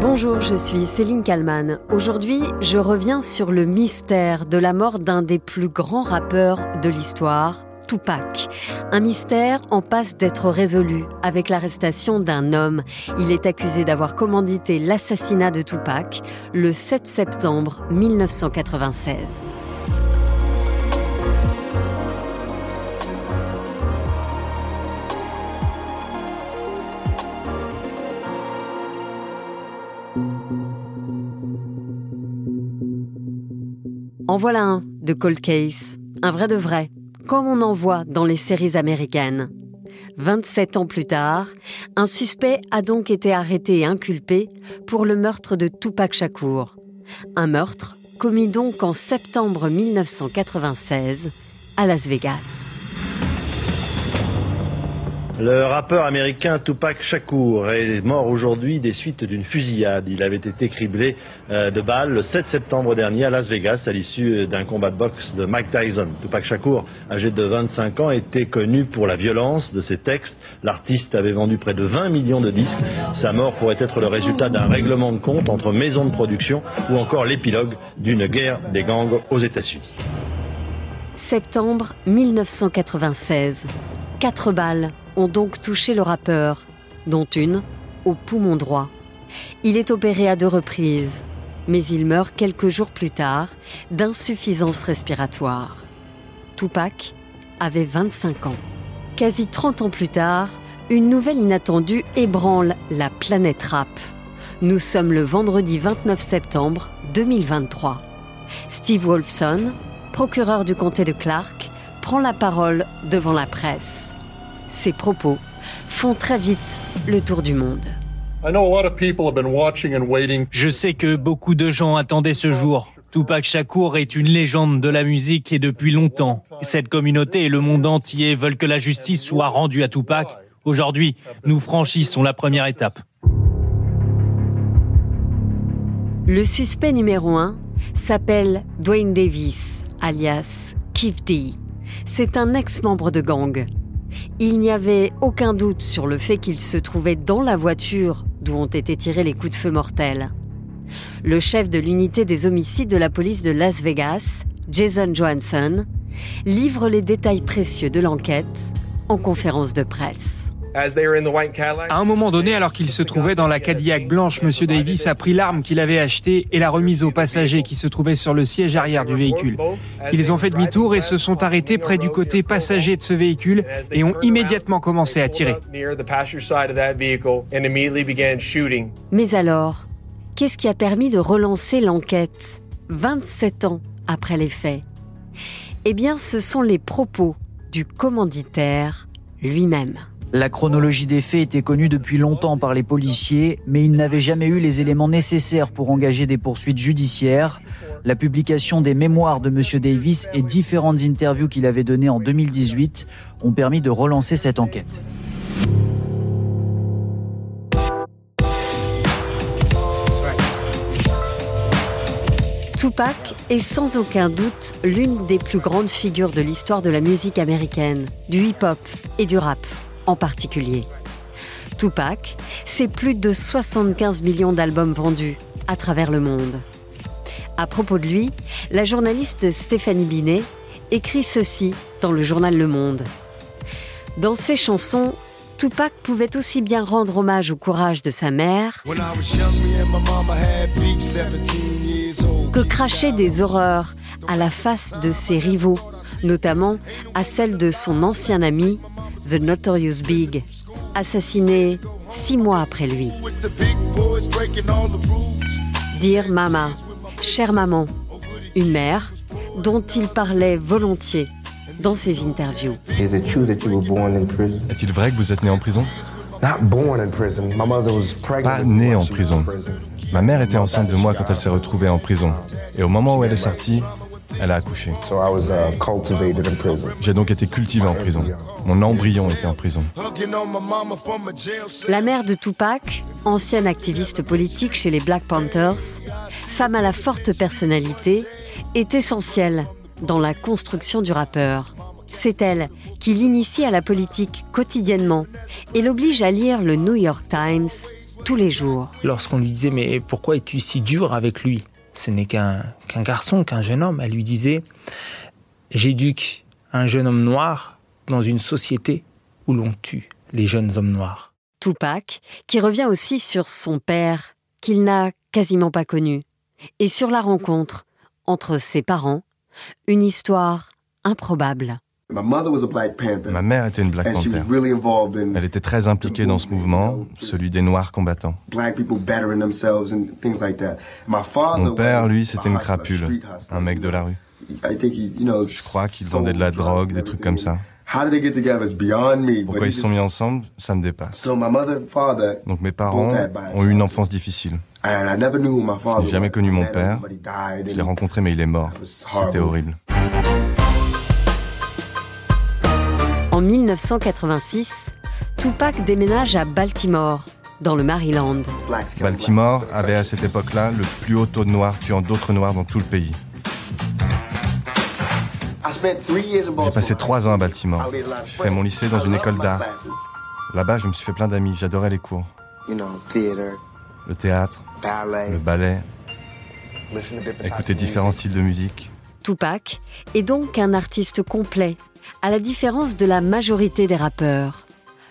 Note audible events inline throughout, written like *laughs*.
Bonjour, je suis Céline Kalman. Aujourd'hui, je reviens sur le mystère de la mort d'un des plus grands rappeurs de l'histoire, Tupac. Un mystère en passe d'être résolu avec l'arrestation d'un homme. Il est accusé d'avoir commandité l'assassinat de Tupac le 7 septembre 1996. En voilà un de Cold Case, un vrai de vrai, comme on en voit dans les séries américaines. 27 ans plus tard, un suspect a donc été arrêté et inculpé pour le meurtre de Tupac Shakur. Un meurtre commis donc en septembre 1996 à Las Vegas. Le rappeur américain Tupac Shakur est mort aujourd'hui des suites d'une fusillade. Il avait été criblé euh, de balles le 7 septembre dernier à Las Vegas à l'issue d'un combat de boxe de Mike Tyson. Tupac Shakur, âgé de 25 ans, était connu pour la violence de ses textes. L'artiste avait vendu près de 20 millions de disques. Sa mort pourrait être le résultat d'un règlement de compte entre maisons de production ou encore l'épilogue d'une guerre des gangs aux États-Unis. Septembre 1996. Quatre balles ont donc touché le rappeur, dont une au poumon droit. Il est opéré à deux reprises, mais il meurt quelques jours plus tard d'insuffisance respiratoire. Tupac avait 25 ans. Quasi 30 ans plus tard, une nouvelle inattendue ébranle la planète rap. Nous sommes le vendredi 29 septembre 2023. Steve Wolfson, procureur du comté de Clark, prend la parole devant la presse. Ses propos font très vite le tour du monde. Je sais que beaucoup de gens attendaient ce jour. Tupac Shakur est une légende de la musique et depuis longtemps. Cette communauté et le monde entier veulent que la justice soit rendue à Tupac. Aujourd'hui, nous franchissons la première étape. Le suspect numéro un s'appelle Dwayne Davis, alias Keith D. C'est un ex-membre de gang il n'y avait aucun doute sur le fait qu'il se trouvait dans la voiture d'où ont été tirés les coups de feu mortels. Le chef de l'unité des homicides de la police de Las Vegas, Jason Johansson, livre les détails précieux de l'enquête en conférence de presse. À un moment donné, alors qu'il se trouvait dans la Cadillac blanche, M. Davis a pris l'arme qu'il avait achetée et l'a remise aux passagers qui se trouvaient sur le siège arrière du véhicule. Ils ont fait demi-tour et se sont arrêtés près du côté passager de ce véhicule et ont immédiatement commencé à tirer. Mais alors, qu'est-ce qui a permis de relancer l'enquête 27 ans après les faits? Eh bien, ce sont les propos du commanditaire lui-même. La chronologie des faits était connue depuis longtemps par les policiers, mais ils n'avaient jamais eu les éléments nécessaires pour engager des poursuites judiciaires. La publication des mémoires de M. Davis et différentes interviews qu'il avait données en 2018 ont permis de relancer cette enquête. Tupac est sans aucun doute l'une des plus grandes figures de l'histoire de la musique américaine, du hip-hop et du rap en particulier. Tupac, c'est plus de 75 millions d'albums vendus à travers le monde. À propos de lui, la journaliste Stéphanie Binet écrit ceci dans le journal Le Monde. Dans ses chansons, Tupac pouvait aussi bien rendre hommage au courage de sa mère que cracher des horreurs à la face de ses rivaux, notamment à celle de son ancien ami The Notorious Big, assassiné six mois après lui. Dire Mama, chère maman, une mère dont il parlait volontiers dans ses interviews. Est-il vrai que vous êtes né en prison? Pas né en prison. Ma mère était enceinte de moi quand elle s'est retrouvée en prison. Et au moment où elle est sortie, elle a accouché. Uh, J'ai donc été cultivé en prison. Mon embryon était en prison. La mère de Tupac, ancienne activiste politique chez les Black Panthers, femme à la forte personnalité, est essentielle dans la construction du rappeur. C'est elle qui l'initie à la politique quotidiennement et l'oblige à lire le New York Times tous les jours. Lorsqu'on lui disait mais pourquoi es-tu si dur avec lui? Ce n'est qu'un garçon, qu'un jeune homme. Elle lui disait j'éduque un jeune homme noir dans une société où l'on tue les jeunes hommes noirs. Tupac, qui revient aussi sur son père, qu'il n'a quasiment pas connu, et sur la rencontre entre ses parents, une histoire improbable. Ma mère était une Black Panther. Elle était très impliquée dans ce mouvement, celui des Noirs combattants. Mon père, lui, c'était une crapule, un mec de la rue. Je crois qu'ils vendaient de la drogue, des trucs comme ça. Pourquoi ils se sont mis ensemble, ça me dépasse. Donc mes parents ont eu une enfance difficile. Je n'ai jamais connu mon père. Je l'ai rencontré mais il est mort. C'était horrible. En 1986, Tupac déménage à Baltimore, dans le Maryland. Baltimore avait à cette époque-là le plus haut taux de noirs tuant d'autres noirs dans tout le pays. J'ai passé trois ans à Baltimore. J'ai fait mon lycée dans une école d'art. Là-bas, je me suis fait plein d'amis. J'adorais les cours. Le théâtre, le ballet, écouter différents styles de musique. Tupac est donc un artiste complet, à la différence de la majorité des rappeurs.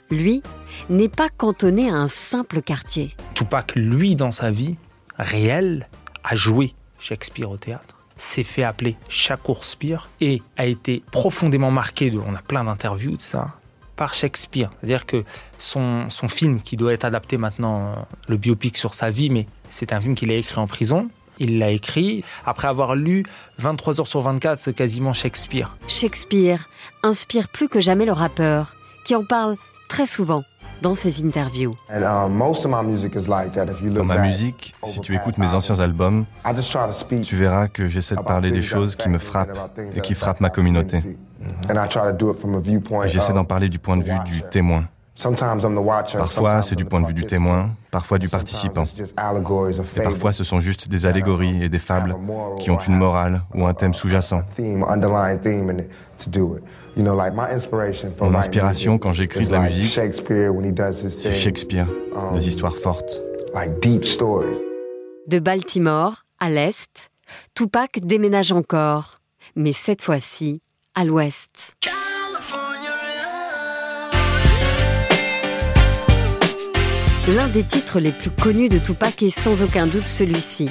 Lui n'est pas cantonné à un simple quartier. Tupac, lui, dans sa vie réelle, a joué Shakespeare au théâtre s'est fait appeler Shakespeare et a été profondément marqué, on a plein d'interviews de ça, par Shakespeare. C'est-à-dire que son, son film, qui doit être adapté maintenant, le biopic sur sa vie, mais c'est un film qu'il a écrit en prison, il l'a écrit après avoir lu 23 heures sur 24, c'est quasiment Shakespeare. Shakespeare inspire plus que jamais le rappeur, qui en parle très souvent dans ses interviews. Dans ma musique, si tu écoutes mes anciens albums, tu verras que j'essaie de parler des choses qui me frappent et qui frappent ma communauté. J'essaie d'en parler du point de vue du témoin. Parfois, c'est du point de vue du témoin, parfois du participant. Et parfois, ce sont juste des allégories et des fables qui ont une morale ou un thème sous-jacent. Mon inspiration quand j'écris de la musique, c'est Shakespeare, um, des histoires fortes. De Baltimore à l'est, Tupac déménage encore, mais cette fois-ci à l'ouest. L'un des titres les plus connus de Tupac est sans aucun doute celui-ci,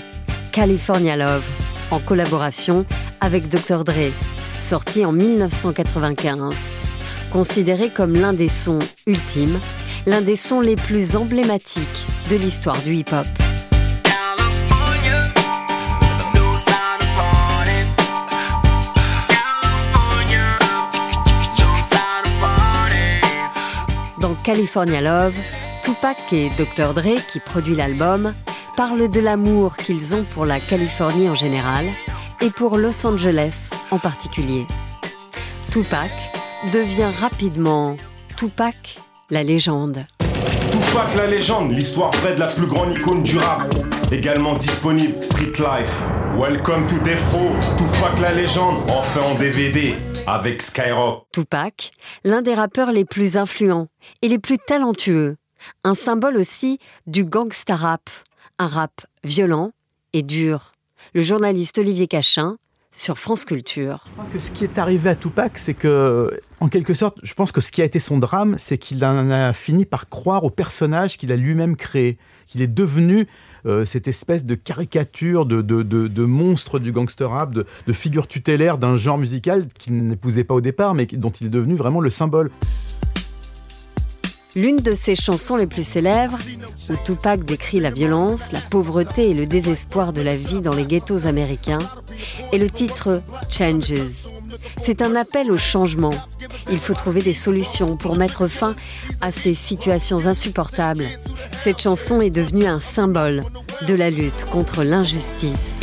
California Love, en collaboration avec Dr. Dre sorti en 1995. Considéré comme l'un des sons ultimes, l'un des sons les plus emblématiques de l'histoire du hip-hop. Dans California Love, Tupac et Dr. Dre, qui produit l'album, parlent de l'amour qu'ils ont pour la Californie en général et pour Los Angeles en particulier. Tupac devient rapidement Tupac, la légende. Tupac la légende, l'histoire vraie de la plus grande icône du rap. Également disponible Street Life. Welcome to Death Row, Tupac la légende, enfin en DVD avec Skyrock. Tupac, l'un des rappeurs les plus influents et les plus talentueux. Un symbole aussi du gangsta rap, un rap violent et dur le journaliste Olivier Cachin sur France Culture. Je crois que ce qui est arrivé à Tupac, c'est que, en quelque sorte, je pense que ce qui a été son drame, c'est qu'il en a fini par croire au personnage qu'il a lui-même créé, qu'il est devenu euh, cette espèce de caricature, de, de, monstre du gangster rap, de, de figure tutélaire d'un genre musical qu'il n'épousait pas au départ, mais dont il est devenu vraiment le symbole. L'une de ses chansons les plus célèbres, où Tupac décrit la violence, la pauvreté et le désespoir de la vie dans les ghettos américains, est le titre Changes. C'est un appel au changement. Il faut trouver des solutions pour mettre fin à ces situations insupportables. Cette chanson est devenue un symbole de la lutte contre l'injustice.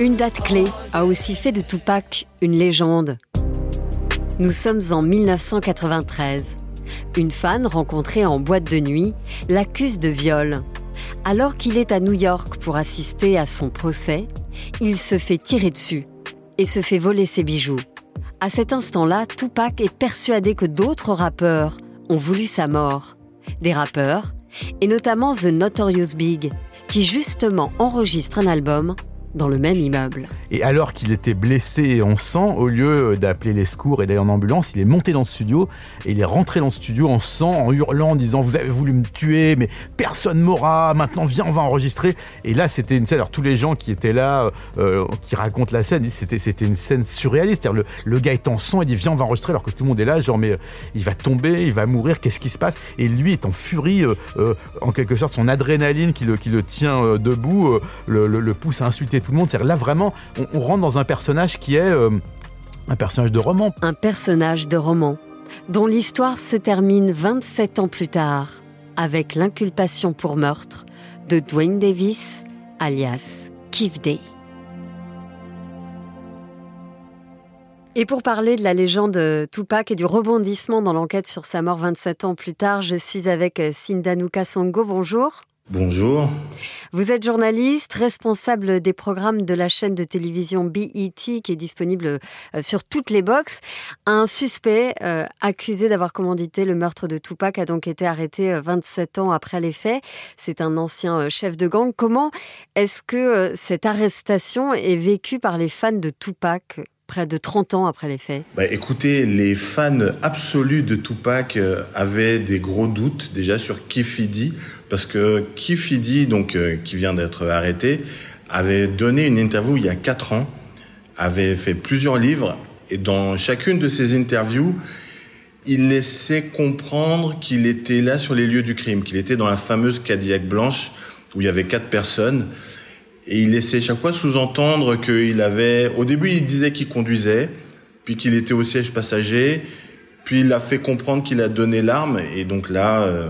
Une date clé a aussi fait de Tupac une légende. Nous sommes en 1993. Une fan rencontrée en boîte de nuit l'accuse de viol. Alors qu'il est à New York pour assister à son procès, il se fait tirer dessus et se fait voler ses bijoux. À cet instant-là, Tupac est persuadé que d'autres rappeurs ont voulu sa mort. Des rappeurs, et notamment The Notorious Big, qui justement enregistre un album dans le même immeuble. Et alors qu'il était blessé en sang, au lieu d'appeler les secours et d'aller en ambulance, il est monté dans le studio et il est rentré dans le studio en sang, en hurlant, en disant Vous avez voulu me tuer, mais personne m'aura, maintenant viens, on va enregistrer. Et là, c'était une scène. Alors, tous les gens qui étaient là, euh, qui racontent la scène, c'était, une scène surréaliste. Le, le, gars est en sang, il dit Viens, on va enregistrer, alors que tout le monde est là, genre, mais euh, il va tomber, il va mourir, qu'est-ce qui se passe? Et lui est en furie, euh, en quelque sorte, son adrénaline qui le, qui le tient debout, le, le pousse à insulter tout le monde. Là, vraiment, on, rentre dans un personnage qui est euh, un personnage de roman. Un personnage de roman, dont l'histoire se termine 27 ans plus tard, avec l'inculpation pour meurtre de Dwayne Davis, alias Keith Day. Et pour parler de la légende Tupac et du rebondissement dans l'enquête sur sa mort 27 ans plus tard, je suis avec Sindanuka Songo. Bonjour. Bonjour. Vous êtes journaliste, responsable des programmes de la chaîne de télévision BET qui est disponible euh, sur toutes les boxes. Un suspect euh, accusé d'avoir commandité le meurtre de Tupac a donc été arrêté 27 euh, ans après les faits. C'est un ancien chef de gang. Comment est-ce que cette arrestation est vécue par les fans de Tupac? Près de 30 ans après les faits bah, Écoutez, les fans absolus de Tupac avaient des gros doutes déjà sur Kifidi, parce que Kifidi, donc, euh, qui vient d'être arrêté, avait donné une interview il y a 4 ans, avait fait plusieurs livres, et dans chacune de ces interviews, il laissait comprendre qu'il était là sur les lieux du crime, qu'il était dans la fameuse Cadillac blanche où il y avait quatre personnes. Et il laissait chaque fois sous-entendre qu'il avait, au début, il disait qu'il conduisait, puis qu'il était au siège passager, puis il a fait comprendre qu'il a donné l'arme, et donc là, euh,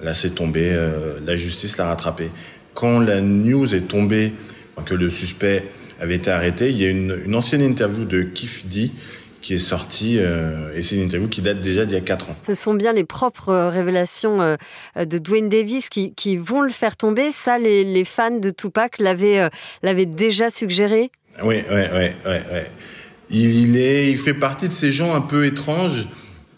là c'est tombé, euh, la justice l'a rattrapé. Quand la news est tombée que le suspect avait été arrêté, il y a une, une ancienne interview de Kifdi qui est sorti, euh, et c'est une interview qui date déjà d'il y a 4 ans. Ce sont bien les propres euh, révélations euh, de Dwayne Davis qui, qui, vont le faire tomber. Ça, les, les fans de Tupac l'avaient l'avaient déjà suggéré Oui, oui, oui. oui, oui. Il, est, il fait partie de ces gens un peu étranges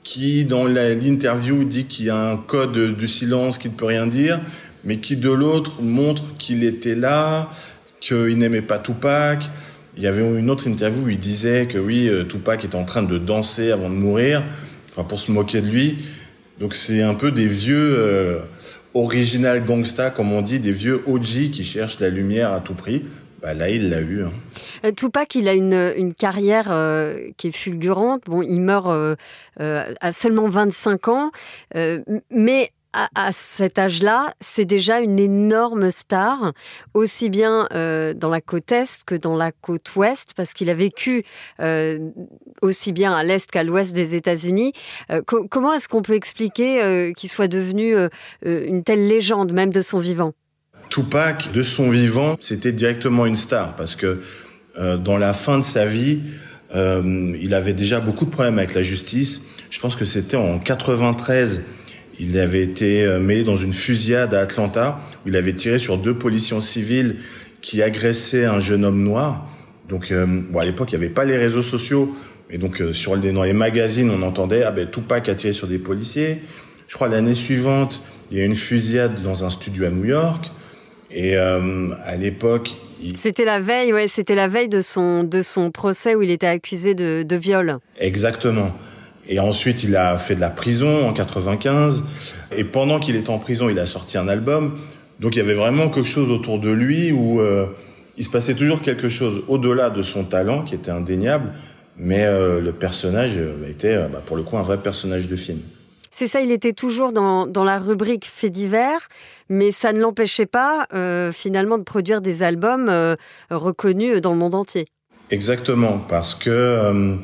qui, dans l'interview, dit qu'il y a un code du silence qui ne peut rien dire, mais qui, de l'autre, montre qu'il était là, qu'il n'aimait pas Tupac, il y avait une autre interview où il disait que oui, Tupac était en train de danser avant de mourir, enfin pour se moquer de lui. Donc c'est un peu des vieux euh, original gangsta, comme on dit, des vieux OG qui cherchent la lumière à tout prix. Bah là, il l'a eu. Hein. Tupac, il a une, une carrière euh, qui est fulgurante. Bon, il meurt euh, euh, à seulement 25 ans, mais à, cet âge-là, c'est déjà une énorme star, aussi bien euh, dans la côte Est que dans la côte Ouest, parce qu'il a vécu euh, aussi bien à l'Est qu'à l'Ouest des États-Unis. Euh, co comment est-ce qu'on peut expliquer qu'il soit devenu une telle légende, même de son vivant? Tupac, de son vivant, c'était directement une star, parce que dans la fin de sa vie, il avait déjà beaucoup de problèmes avec la justice. Je pense que c'était en 93 il avait été mêlé dans une fusillade à Atlanta où il avait tiré sur deux policiers civils qui agressaient un jeune homme noir. Donc, euh, bon, à l'époque, il n'y avait pas les réseaux sociaux, mais donc euh, sur les, dans les magazines, on entendait ah ben Tupac a tiré sur des policiers. Je crois l'année suivante, il y a eu une fusillade dans un studio à New York. Et euh, à l'époque, il... c'était la veille, ouais, c'était la veille de son de son procès où il était accusé de, de viol. Exactement. Et ensuite, il a fait de la prison en 95. Et pendant qu'il était en prison, il a sorti un album. Donc il y avait vraiment quelque chose autour de lui où euh, il se passait toujours quelque chose au-delà de son talent, qui était indéniable. Mais euh, le personnage était, bah, pour le coup, un vrai personnage de film. C'est ça, il était toujours dans, dans la rubrique fait divers, mais ça ne l'empêchait pas euh, finalement de produire des albums euh, reconnus dans le monde entier. Exactement, parce que euh,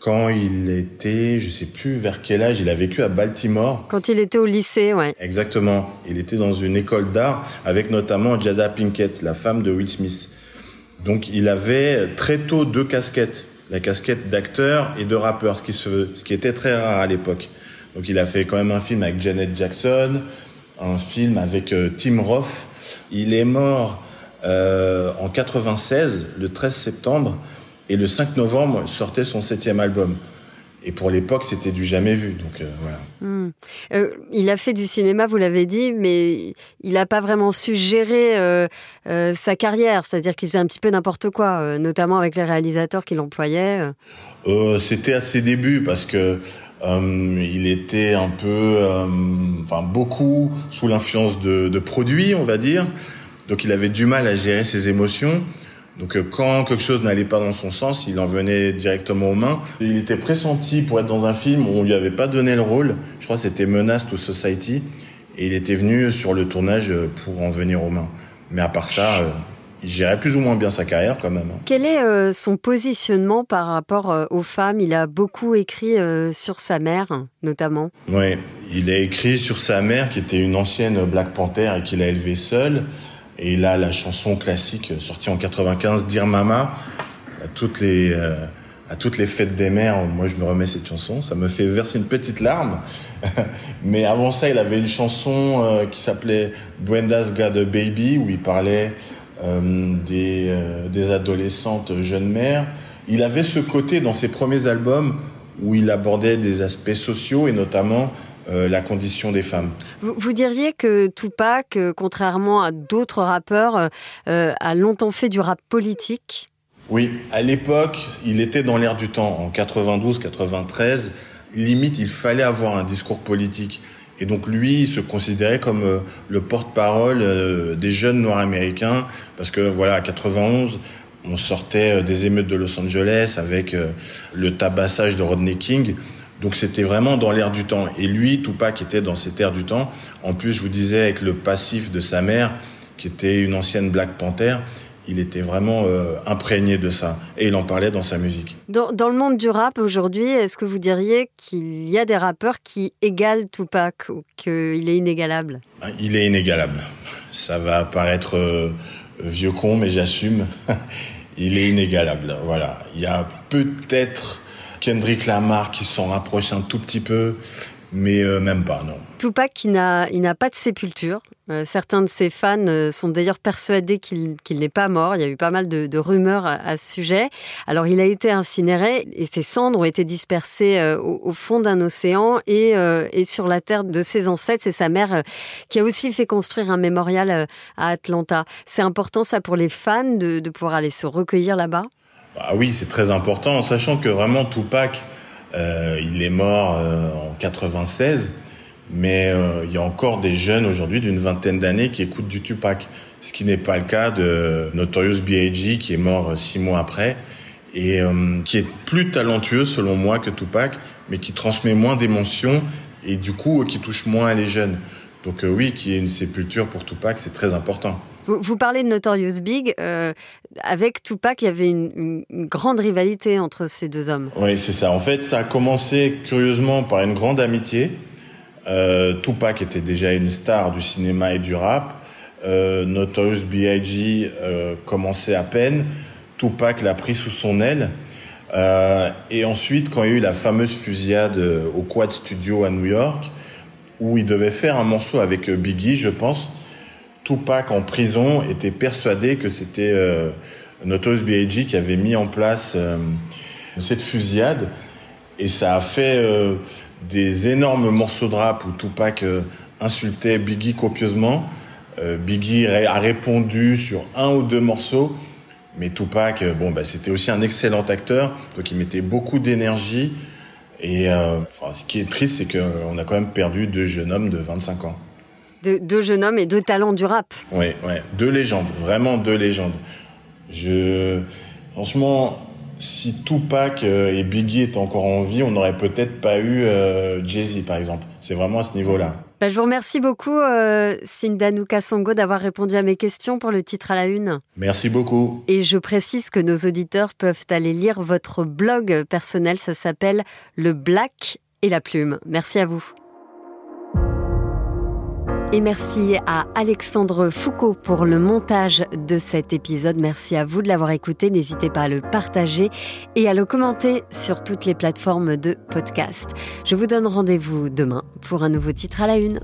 quand il était, je sais plus vers quel âge, il a vécu à Baltimore. Quand il était au lycée, ouais. Exactement. Il était dans une école d'art avec notamment Jada Pinkett, la femme de Will Smith. Donc il avait très tôt deux casquettes, la casquette d'acteur et de rappeur, ce qui, se, ce qui était très rare à l'époque. Donc il a fait quand même un film avec Janet Jackson. un film avec Tim Roth. Il est mort en 96, le 13 septembre, et le 5 novembre sortait son septième album. Et pour l'époque, c'était du jamais vu. Donc voilà. Hmm. il a fait du cinéma, vous l'avez dit, mais il n'a pas vraiment su gérer sa carrière. C'est-à-dire qu'il faisait un petit peu n'importe quoi, notamment avec les réalisateurs qu'il employait. c'était à ses débuts parce que euh, il était un peu, euh, enfin beaucoup sous l'influence de, de, produits, on va dire. Donc il avait du mal à gérer ses émotions. Donc euh, quand quelque chose n'allait pas dans son sens, il en venait directement aux mains. Il était pressenti pour être dans un film où on lui avait pas donné le rôle. Je crois que c'était Menace to Society. Et il était venu sur le tournage pour en venir aux mains. Mais à part ça, il gérait plus ou moins bien sa carrière quand même. Hein. Quel est euh, son positionnement par rapport euh, aux femmes? Il a beaucoup écrit euh, sur sa mère, notamment. Oui, il a écrit sur sa mère, qui était une ancienne Black Panther et qu'il a élevée seule. Et a la chanson classique sortie en 95, Dire Mama, à toutes les à toutes les fêtes des mères, moi je me remets cette chanson, ça me fait verser une petite larme. *laughs* Mais avant ça, il avait une chanson qui s'appelait Brenda's Got a Baby, où il parlait euh, des, euh, des adolescentes jeunes mères. Il avait ce côté dans ses premiers albums où il abordait des aspects sociaux et notamment euh, la condition des femmes. Vous, diriez que Tupac, contrairement à d'autres rappeurs, a longtemps fait du rap politique? Oui, à l'époque, il était dans l'air du temps. En 92-93, limite, il fallait avoir un discours politique. Et donc lui, il se considérait comme euh, le porte-parole euh, des jeunes noirs américains, parce que voilà, à 91, on sortait euh, des émeutes de Los Angeles avec le tabassage de Rodney King. Donc c'était vraiment dans l'air du temps. Et lui, Tupac était dans cet air du temps. En plus, je vous disais, avec le passif de sa mère, qui était une ancienne Black Panther, il était vraiment euh, imprégné de ça et il en parlait dans sa musique. Dans, le monde du rap aujourd'hui, est-ce que vous diriez qu'il y a des rappeurs qui égalent Tupac ou qu'il est inégalable? Ben, Il est inégalable. Ça va paraître euh, vieux con, mais j'assume. *laughs* il est inégalable. Voilà. Il y a peut-être Kendrick Lamar qui s'en rapproche un tout petit peu, mais euh, même pas, non. Tupac, il n'a pas de sépulture. Euh, certains de ses fans euh, sont d'ailleurs persuadés qu'il n'est pas mort. Il y a eu pas mal de, rumeurs à, ce sujet. Alors, il a été incinéré et ses cendres ont été dispersées au, fond d'un océan et, sur la terre de ses ancêtres. C'est sa mère qui a aussi fait construire un mémorial à Atlanta. C'est important, ça, pour les fans de, pouvoir aller se recueillir là-bas? Ah oui, c'est très important, en sachant que vraiment Tupac euh, il est mort euh, en 96, mais euh, il y a encore des jeunes aujourd'hui d'une vingtaine d'années qui écoutent du Tupac, ce qui n'est pas le cas de Notorious B.I.G. qui est mort six mois après et qui est plus talentueux selon moi que Tupac, mais qui transmet moins d'émotions et du coup qui touche moins les jeunes. Donc oui, qui est une sépulture pour Tupac, c'est très important. Vous, parlez de Notorious Big. Euh, avec Tupac, il y avait une, grande rivalité entre ces deux hommes. Oui, c'est ça. En fait, ça a commencé curieusement par une grande amitié. Euh, Tupac était déjà une star du cinéma et du rap. Euh, Notorious B.I.G. Commençait à peine. Tupac l'a pris sous son aile. et ensuite, quand il y a eu la fameuse fusillade au Quad Studio à New York, où il devait faire un morceau avec Biggie, je pense, Tupac en prison était persuadé que c'était euh, Notorious B.I.G. qui avait mis en place euh, cette fusillade et ça a fait euh, des énormes morceaux de rap où Tupac euh, insultait Biggie copieusement. Biggie a répondu sur un ou deux morceaux, mais Tupac, bon, bah, c'était aussi un excellent acteur, donc il mettait beaucoup d'énergie. Et enfin, ce qui est triste, c'est qu'on a quand même perdu deux jeunes hommes de 25 ans deux jeunes hommes et deux talents du rap. Oui, ouais, deux légendes, vraiment deux légendes. Je, franchement, si Tupac euh, et Biggie étaient encore en vie, on n'aurait peut-être pas eu euh, Jay-Z, par exemple. C'est vraiment à ce niveau-là. Bah, je vous remercie beaucoup, euh, Sindanuka Songo, d'avoir répondu à mes questions pour le titre à la une. Merci beaucoup. Et je précise que nos auditeurs peuvent aller lire votre blog personnel. Ça s'appelle Le Black et la Plume. Merci à vous. Et merci à Alexandre Foucault pour le montage de cet épisode. Merci à vous de l'avoir écouté. N'hésitez pas à le partager et à le commenter sur toutes les plateformes de podcast. Je vous donne rendez-vous demain pour un nouveau titre à la une.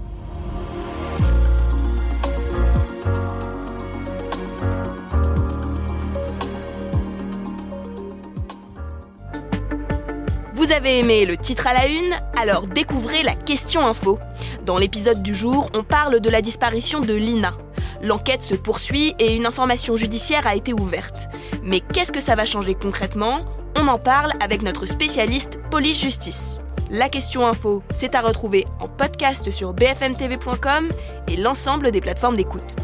Vous avez aimé le titre à la une Alors découvrez la question info. Dans l'épisode du jour, on parle de la disparition de Lina. L'enquête se poursuit et une information judiciaire a été ouverte. Mais qu'est-ce que ça va changer concrètement? On en parle avec notre spécialiste police-justice. La question info, c'est à retrouver en podcast sur bfmtv.com et l'ensemble des plateformes d'écoute.